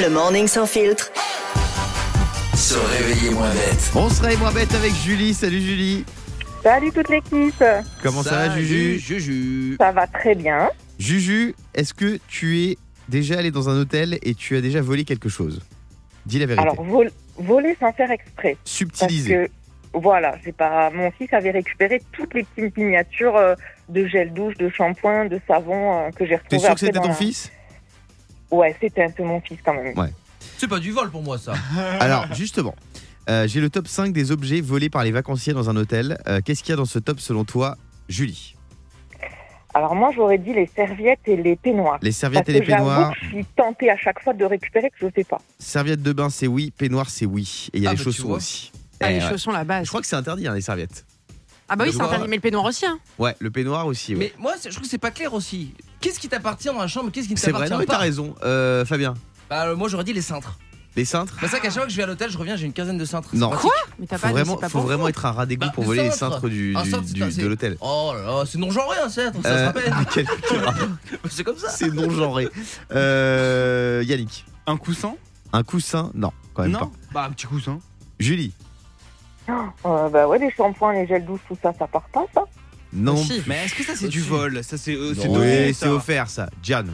Le morning sans filtre. Se réveiller moins bête. On se réveille moins bête avec Julie. Salut Julie. Salut toute l'équipe, Comment ça va Juju Juju. ça va très bien. Juju, est-ce que tu es déjà allé dans un hôtel et tu as déjà volé quelque chose? Dis la vérité. Alors vol- voler sans faire exprès, parce Subtilisé. que voilà, j'ai pas. Mon fils avait récupéré toutes les petites miniatures euh, de gel douche, de shampoing, de savon euh, que j'ai T'es retrouvées sûr que c'était dans ton la- fils? Ouais, c'était un peu mon fils quand même. Ouais. C'est pas du vol pour moi ça. Alors justement, euh, j'ai le top 5 des objets volés par les vacanciers dans un hôtel. Euh, Qu'est-ce qu'il y a dans ce top selon toi, Julie? Alors moi, j'aurais dit les serviettes et les peignoirs. Les serviettes Parce et que les peignoirs. je suis tentée à chaque fois de récupérer que je sais pas. Serviettes de bain, c'est oui. Peignoir, c'est oui. Et il y a Ah, les bah, chaussons aussi. Ah, Eh, les ouais. chaussons, la base. Je crois que c'est interdit, hein, les serviettes. Ah bah oui, c'est interdit, mais le peignoir aussi. Hein. Ouais, le peignoir aussi. ouais. Mais moi, c'est- je trouve que c'est pas clair aussi. Qu'est-ce qui t'appartient dans la chambre? Qu'est-ce qui ne C'est vrai, t'appartient non mais t'as pas? raison. Euh, Fabien, Bah, euh, Moi, j'aurais dit les cintres. les cintres C'est ça qu'à chaque fois que je vais à l'hôtel, je reviens, j'ai une quinzaine de cintres. Non. C'est Quoi? pratique. Mais t'as Faut pas vraiment, c'est pas faut pour vraiment vous. être un rat d'égout Bah, pour voler les cintres. cintres du, Un du- cintre, du- c'est- c'est- de l'hôtel. Oh là là, c'est non-genré un cintre, ça Euh, se rappelle. quel- quel rapport c'est comme ça. C'est non genré. Euh, Yannick, Un coussin? Un coussin? Non, quand même Non? pas. Bah un petit coussin. Julie, Euh, bah ouais, les shampoings, les gels douche, tout ça, ça part pas ça. Non. Mais est-ce que ça c'est du vol Ça c'est euh, c'est Non. donné Oui, ça. c'est offert ça. Diane,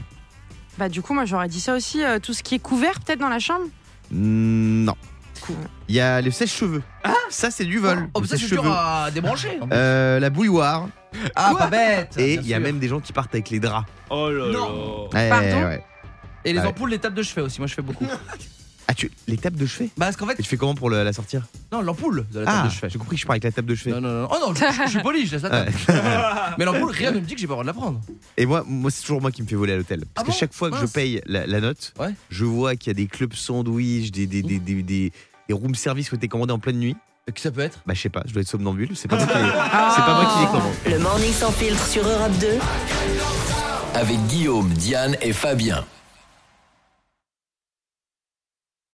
Bah du coup, moi j'aurais dit ça aussi. euh, tout ce qui est couvert peut-être dans la chambre. Mm, non. Il y a le sèche-cheveux. Ah, ça c'est du vol. Oh, mais ça, c'est dur sèche-cheveux. à débrancher. Euh, la bouilloire. ah, pas bête. Et bien il y a sûr. même des gens qui partent avec les draps. Oh là Non. là. Ouais, Pardon ouais. Et les Ouais. ampoules, les tables de chevet aussi. Moi, je fais beaucoup. Ah, tu les tables de chevet Bah, parce qu'en fait, Et tu fais comment pour le- la sortir non, l'ampoule de la table Ah, de chevet. j'ai compris que je pars avec la table de chevet. Non, non, non. Oh non, je, je suis poli, je laisse la table. Mais l'ampoule, rien ne me dit que j'ai pas le droit de la prendre. Et moi, moi c'est toujours moi qui me fais voler à l'hôtel. Parce Ah que bon chaque fois que je paye la, la note, Ouais. je vois qu'il y a des clubs sandwich, des, des, des, des, des- des room service qui ont été commandés en pleine nuit. Qui ça peut être Bah, je sais pas, je dois être somnambule. C'est pas, moi qui les- c'est pas moi qui les commande. Le morning sans filtre sur Europe 2. Avec Guillaume, Diane et Fabien.